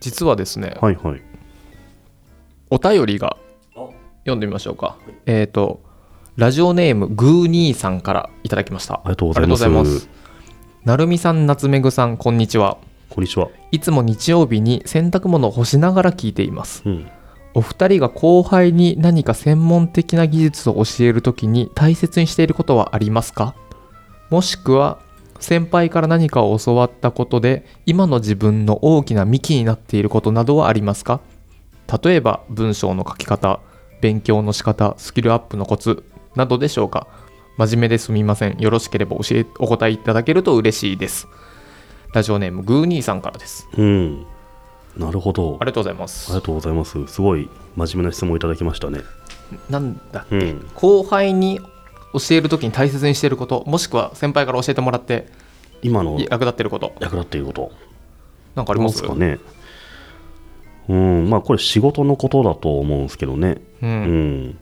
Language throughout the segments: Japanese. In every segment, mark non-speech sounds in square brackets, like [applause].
実はですね、はいはい。お便りが読んでみましょうか。えっ、と、ラジオネームグーニーさんからいただきました。ありがとうございます。なるみさん、夏めぐさん、こんにちは。こんにちは。いつも日曜日に洗濯物を干しながら聞いています。うん。お二人が後輩に何か専門的な技術を教えるときに大切にしていることはありますか？もしくは先輩から何かを教わったことで今の自分の大きな幹になっていることなどはありますか？例えば文章の書き方勉強の仕方スキルアップのコツなどでしょうか？真面目ですみませんよろしければ教えお答えいただけると嬉しいですラジオネームグーニーさんからですうん。なるほど。ありがとうございますありがとうございます。すごい真面目な質問をいただきましたね。なんだっけ？うん。後輩に教えるときに大切にしていることもしくは先輩から教えてもらって今の役立っていること役立っていること。なんかあります？かね。うん。まあこれ仕事のことだと思うんですけどね。ううんん。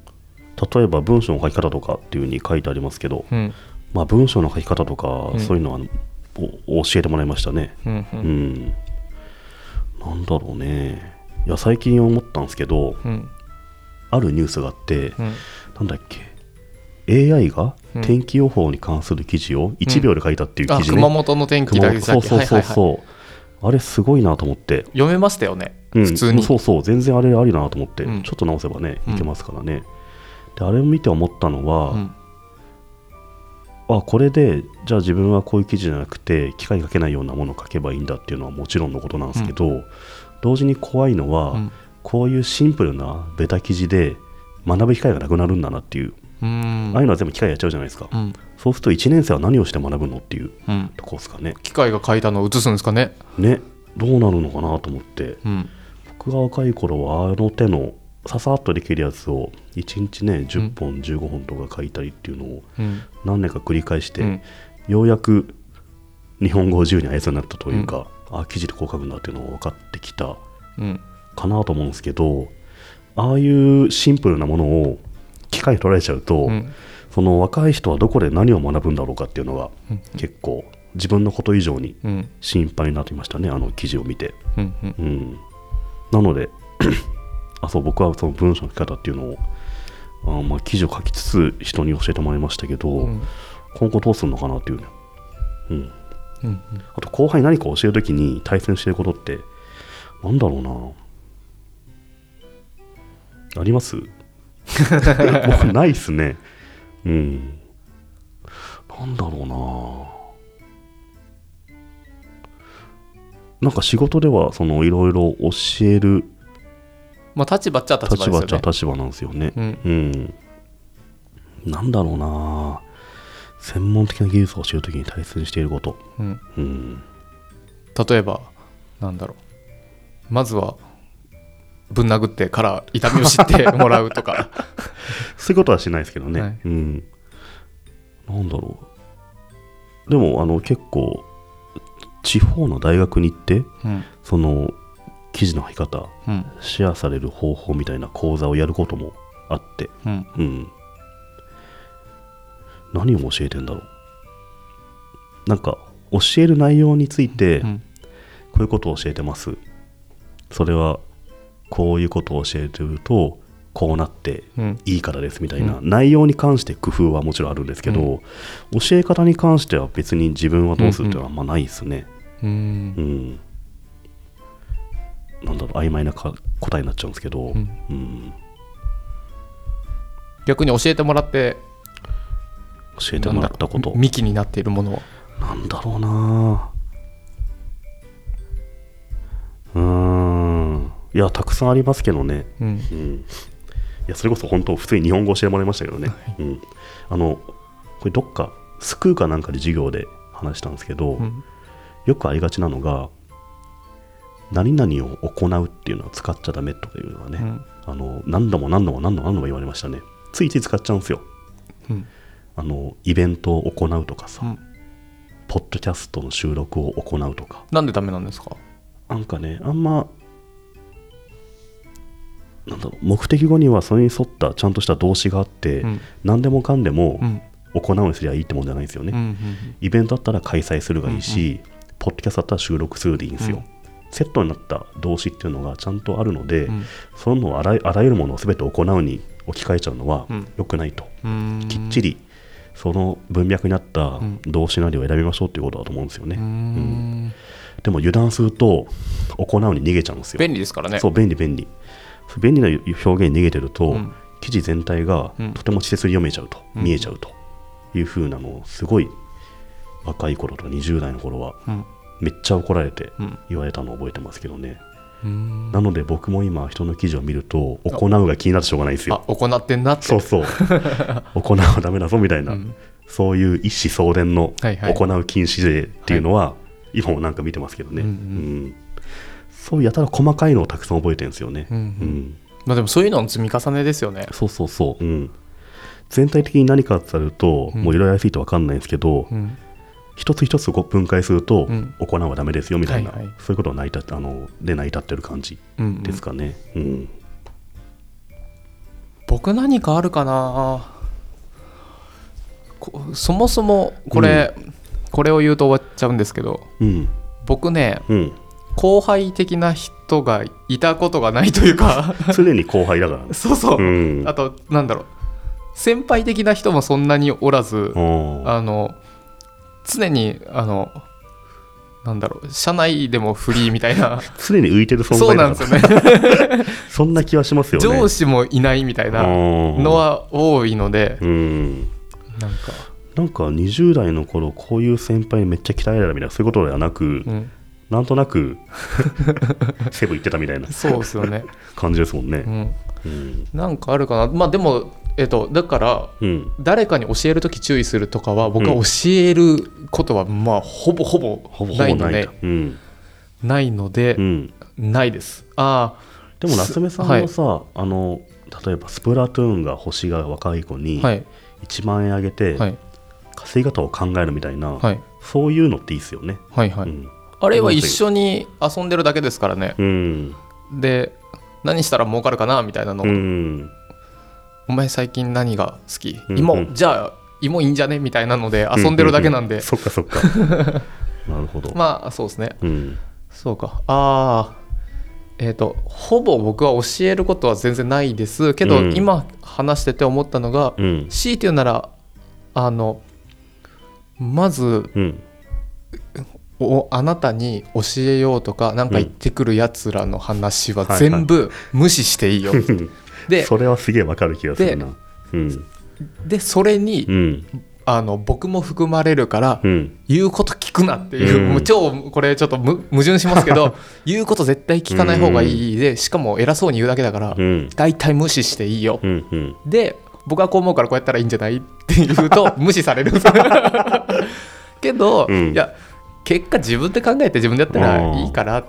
例えば文章の書き方とかっていうふうに書いてありますけど、うんまあ文章の書き方とか、うんそういうのはお教えてもらいましたね。うんううんん。なんだろうね。いや最近思ったんですけど、うんあるニュースがあって、うんなんだっけ AI がうん。天気予報に関する記事を1秒で書いたっていうあ記事ね、熊本の天気だけでしたっけそうそうそうはいはいあれすごいなと思って、読めましたよねうん。普通に。そうそう。全然あれありだなと思って、うん。ちょっと直せばねうん。いけますからね、であれを見て思ったのは、うん。あこれでじゃあ自分はこういう記事じゃなくて機械に書けないようなものを書けばいいんだっていうのはもちろんのことなんですけど、同時に怖いのは、うん。こういうシンプルなベタ記事で学ぶ機会がなくなるんだなっていう、うん。ああいうのは全部機械やっちゃうじゃないですか、うん。そうすると1年生は何をして学ぶのっていううん。とこですかね。機械が書いたのを写すんですかね。ね。どうなるのかなと思って。うん。僕が若い頃はあの手のささっとできるやつを1日ね10本15本とか書いたりっていうのをうん。何年か繰り返して、うん。ようやく日本語を自由に操るようになったというか、あ記事でこう書くんだっていうのが分かってきたうん。かなと思うんですけどああいうシンプルなものを機械に取られちゃうと、うん。その若い人はどこで何を学ぶんだろうかっていうのがうん。結構自分のこと以上にうん。心配になってきましたねあの記事を見て。うんなので [clears throat] あそう僕はその文章の書き方っていうのをあまあ記事を書きつつ人に教えてもらいましたけど、うん。今後どうするのかなっていうね、うん、うんあと後輩に何か教えるときに対戦してることってなんだろうな。あります？[laughs] 僕ないっすね。うん。なんだろうな。なんか仕事ではそのいろいろ教えるまあ立場っちゃ立場です立場っちゃよね立場なんですよね。うん。うん。なんだろうな。専門的な技術を教えるときに大切にしていること。うん。うん。例えばなんだろう。まずはぶん殴ってから痛みを知ってもらうとか [laughs] そういうことはしないですけどね。はいうん。なんだろう。でも、あの、結構、地方の大学に行って、うんその、記事の書き方、うんシェアされる方法みたいな講座をやることもあって、うんうん。何を教えてんだろう。なんか、教える内容について、うんこういうことを教えてます。それは、こういうことを教えてると、こうなってうんいいからですみたいな、内容に関して工夫はもちろんあるんですけど、教え方に関しては別に自分はどうするっていうのはあんまないですね。うんうん。なんだろう、曖昧なか答えになっちゃうんですけど、ううんん。逆に教えてもらって教えてもらったこと。幹になっているものはなんだろうなうーん。いや、たくさんありますけどね。うんうん。いや、それこそ本当、普通に日本語教えてもらいましたけどね。うん。あの、これどっか、スクーかなんかで授業で話したんですけど、うんよくありがちなのが、何々を行うっていうのは使っちゃダメとかいうのはね、うんあの何度も何度も何度も何度も言われましたね。ついつい使っちゃうんですよ。うんあのイベントを行うとかさ、うんポッドキャストの収録を行うとか、なんでダメなんですか？なんかね、あんま、なんだろう、目的語にはそれに沿ったちゃんとした動詞があって、うん。何でもかんでもうん。行うにすりゃいいってもんじゃないんですよね。うんうんイベントだったら開催するがいいし、ポッドキャストだったら収録するでいいんですよ。セットになった動詞っていうのがちゃんとあるので、うん。そのあらあらゆるものを全て行うに置き換えちゃうのはうん。良くないと、うん。きっちりその文脈に合ったん。動詞なりを選びましょうっていうことだと思うんですよね、うーん。でも油断すると行うに逃げちゃうんですよ。便利ですからね。そう便利便利便利な表現に逃げてると、うん。記事全体がうん。とても稚拙に読めちゃうと、うん。見えちゃうと。いう風なのをすごい若い頃とか20代の頃はうん。めっちゃ怒られてうん。言われたのを覚えてますけどね、うん。なので僕も今人の記事を見ると行うが気になってしょうがないんですあよ行ってんなって。そうそう。行うはダメだぞみたいな、うん。そういう一子相伝のはいはい。行う禁止令っていうのは、今もなんか見てますけどね、うんうん。うんそうやたら細かいのをたくさん覚えてるんですよね、うんうん。うん。まあでもそういうのの積み重ねですよね。そうそうそう、うん、全体的に何かってなると、うん。もういろいろやりすぎて分かんないんですけど、うん。一つ一つ分解すると、うん。行うはダメですよみたいな、はいはい。そういうことを成り立あので成り立ってる感じ。ですかね、うん。僕何かあるかな？こそもそもこれ、これを言うと終わっちゃうんですけど。うん。僕ねうん後輩的な人がいたことがないというか。[laughs] 常に後輩だから。ね [laughs] そうそう、うん。あとなんだろう。先輩的な人もそんなにおらずあの常にあのなんだろう社内でもフリーみたいな。[laughs] 常に浮いてる存そうなんですよね。そんな気はしますよね。上司もいないみたいなののは多いのでうん。なんか、なんか20代の頃こういう先輩にめっちゃ鍛えられたみたいなそういうことではなく、うん、なんとなくセブン行ってたみたいな。そうですよね、感じですもんね。う。ん、うん。なんかあるかな。まあでもえっとだからうん。誰かに教える時注意するとかは僕は教えることはまあほぼほぼほぼほないので。ぼないと。うん。ないのでう、ん、ないです。あでも夏目さんはい。もさ、あの例えばスプラトゥーンが欲しが若い子あにはい。1万円あげてはい。稼ぎ方を考えるみたいな、はい。そういうのっていいですよね。はいはい、うんあれは一緒に遊んでるだけですからね。うん。で何したら儲かるかなみたいなの。を、うん。お前最近何が好き？うん。芋、うんじゃあ芋いいんじゃねみたいなので遊んでるだけなんで、ううそっかそっか。[laughs] なるほど、まあそうですね。うん。そうか。ああえっ、とほぼ僕は教えることは全然ないです。けど、うん。今話してて思ったのが、うん。強いて言うならあのまずうんおあなたに教えようとか何か言ってくるやつらの話ははいはい。全部無視していいよ、[laughs] でそれはすげえわかる気がするな。うん。でそれに、うん。あの僕も含まれるから、うん。言うこと聞くなっていう、うん。もう超これちょっとむ矛盾しますけど [laughs] 言うこと絶対聞かない方がいい。でしかも偉そうに言うだけだから、うん。大体無視していいよ、うんうん。で僕はこう思うからこうやったらいいんじゃない？って言うと [laughs] 無視される。けど、うん。いや結果自分で考えて自分でやったらいいから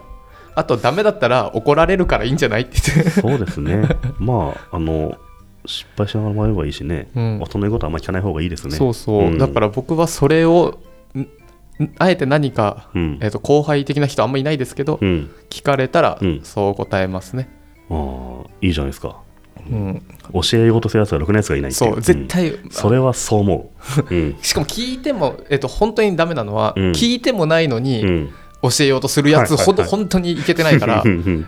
あとダメだったら怒られるからいいんじゃないって言って。そうですね。[laughs] まああの失敗しながらもらえばいいしね、うん。大人の言うことはあんまり聞かない方がいいですね。そうそう、ん。だから僕はそれをあえて何か、うん。えー、と後輩的な人あんまいないですけど、うん。聞かれたらうん。そう答えますね、ああいいじゃないですかうん、教えようとするやつはろくなやつがいないっていそう絶対、うんそれはそう思う。[laughs] うん。しかも聞いても、えっと本当にダメなのは、うん。聞いてもないのにうん。教えようとするやつほどはいはい。はい本当にいけてないから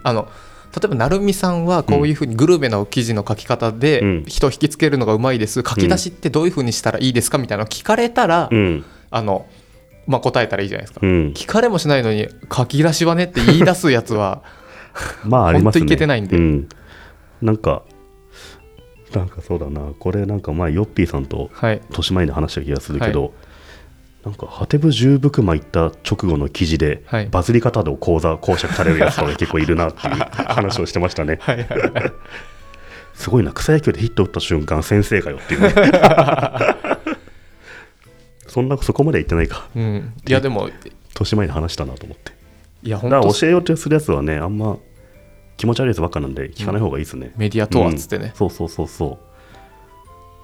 あの例えば成美さんはこういうふうにグルメの記事の書き方うでん。人を引きつけるのがうまいです。書き出しってどういうふうにしたらいいですかみたいなの聞かれたら、うん。あのまあ、答えたらいいじゃないですか、うん。聞かれもしないのに書き出しはねって言い出すやつは [laughs] まあありますね。ほんといけてないんで。うん、なんかなんかそうだな。これなんか前ヨッピーさんとはい。年前に話した気がするけど、なんかハテブ十ブマ行った直後の記事で、はい。バズり方で講座講釈されるやつとか結構いるなっていう話をしてましたね。はい。はい。はい。すごいな。草野球でヒット打った瞬間先生かよっていうね。そんなそこまで言ってないか。うん、いやでも年前に話したなと思って。いや本当教えようとするやつはねあんま気持ち悪いやつばっかなんで聞かない方がいいですね、メディアとはっつってね、そうそうそうそ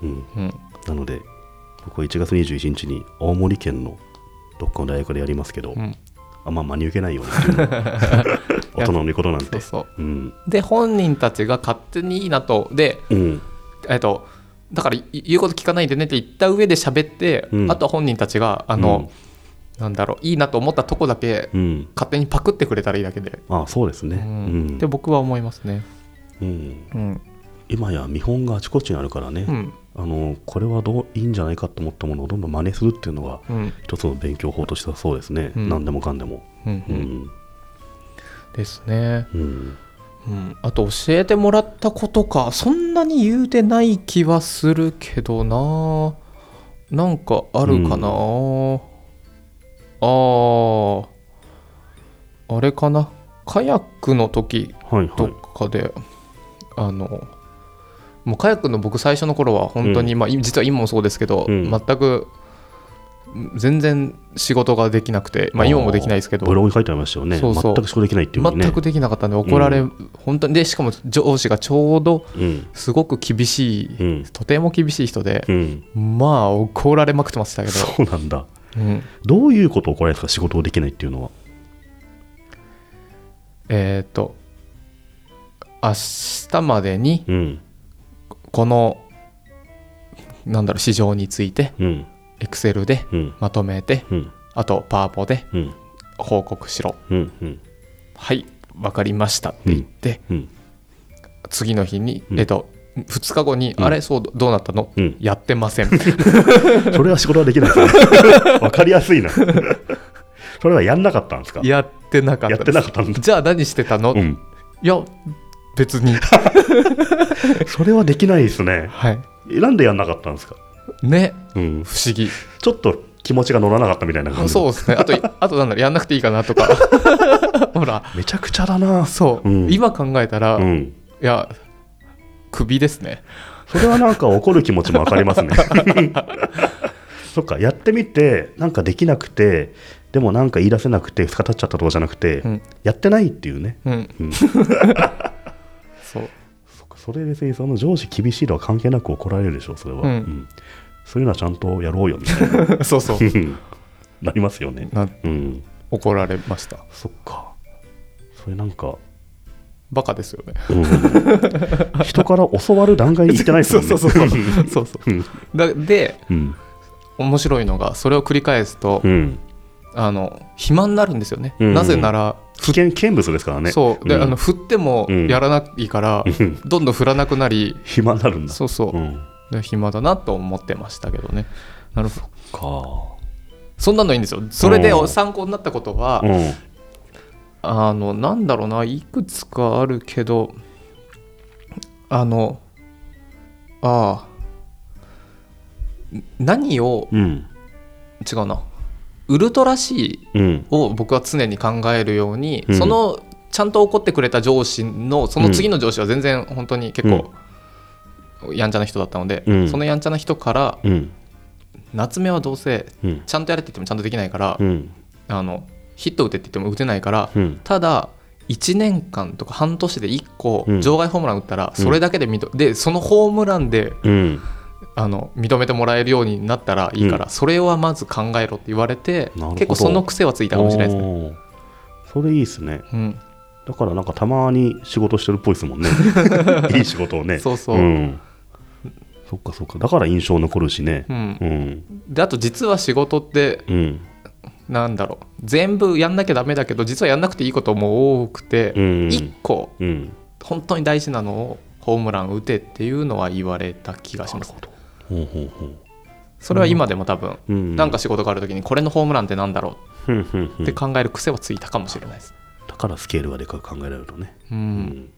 う。うん。うん。なので僕は1月21日に青森県のどっかの大学でやりますけど、うん。あんま真に受けないようにっていう [laughs] の大人のことなんて。そうで本人たちが勝手にいいなと。で、うん。えっとだからい言うこと聞かないでねって言った上で喋って、うん。あとは本人たちがあの、なんだろういいなと思ったとこだけうん。勝手にパクってくれたらいいだけで、あそうですね。ううん。んって僕は思いますね。うん。うん。今や見本があちこちにあるからね、うん。あのこれはどういいんじゃないかと思ったものをどんどん真似するっていうのがうん。一つの勉強法としてはそうですね、うん。何でもかんでも。うんううんん。ですね。うん。うん、あと教えてもらったことかそんなに言うてない気はするけどな。なんかあるかな、あー。あれかな？カヤックの時とはいはい。かで、あのもうカヤックの僕最初の頃は本当に、まあい実は今もそうですけど、うん。全く全然仕事ができなくて、まあ、今もできないですけど。ブログに書いてありましたよね。そうそう。全く仕事できないっていうのね。全くできなかったんで怒られ、う本当に。でしかも上司がちょうどうん。すごく厳しい、うん。とても厳しい人で、うん。まあ怒られまくってましたけど、そうなんだうん。どういうことを怒られるんですか？仕事をできないっていうのは。えっ、と明日までにうん。このなんだろう市場についてうん。エクセルでうん。まとめてうん。あとパワポでうん。報告しろ。うんうん。はいわかりましたって言って、うん。次の日に、うんえっ、と2日後に、うん。あれそうどうなったの、うん。やってません。[laughs] それは仕事はできない。ですねわかりやすいな。[laughs] それはやんなかったんですか？やってなかったやってなかったんだじゃあ何してたの、いうん。や別に。[laughs] それはできないですね。はい。えなんでやんなかったんですか？ね。うん。不思議。ちょっと気持ちが乗らなかったみたいな感じ。そうですね。あとあとなんだろう。やんなくていいかなとか。ほら。めちゃくちゃだな。そう、うん。今考えたら、いうん。やクビですね。それはなんか怒る気持ちもわかりますね。[laughs] そっかやってみてなんかできなくてでもなんか言い出せなくて2日経っちゃったとかじゃなくて、うん。やってないっていうね、うん。うん。[laughs] そう。そっかそれ別にその上司厳しいのは関係なく怒られるでしょそれは、うん。そういうのはちゃんとやろうよみたいな。[laughs] そうそう。なりますよね。なうん。怒られました。そっか。それなんか、バカですよね。うん、人から教わる段階に行ってないですもんね。[laughs] そうそうそうそう。そうう。ん。だでうん。面白いのがそれを繰り返すと、うん。あの暇になるんですよね、うん。なぜなら危険見物ですからね。そう。で、ん。あの振ってもうん。やらないから、うん。どんどん振らなくなり暇になるんだ。そうそう、うん。で暇だなと思ってましたけどね。なるほど。か。そんなのいいんですよ。それでうん。参考になったことは、うんあのなんだろうないくつかあるけどあのああん何をうん。違うなウルトラ C うん。を僕は常に考えるように、うん。そのちゃんと怒ってくれた上司のその次の上司は全然本当に結構やんちゃな人だったので、うん。そのやんちゃな人からうん。夏目はどうせうん。ちゃんとやれって言ってもちゃんとできないから、うん。あのヒット打てって言っても打てないから、うん。ただ1年間とか半年で1個うん。場外ホームラン打ったらそれだけで認でそのホームランでうん。あの認めてもらえるようになったらいいから、うそれはまず考えろって言われて結構その癖はついたかもしれないですね。それいいですね。うん、だからなんかたまに仕事してるっぽいですもんね。[laughs] いい仕事をね。そうそう。うん、そっかそっか。だから印象残るしね。うん。うん。であと実は仕事ってうんなんだろう。全部やんなきゃダメだけど実はやんなくていいことも多くて、うん。1個うん。本当に大事なのをホームラン打てっていうのは言われた気がします。ほうほうほう。それは今でも多分、うん。なんか仕事がある時にこれのホームランってなんだろうんって考える癖はついたかもしれないです、だからスケールがでかく考えられるとね。うん。うん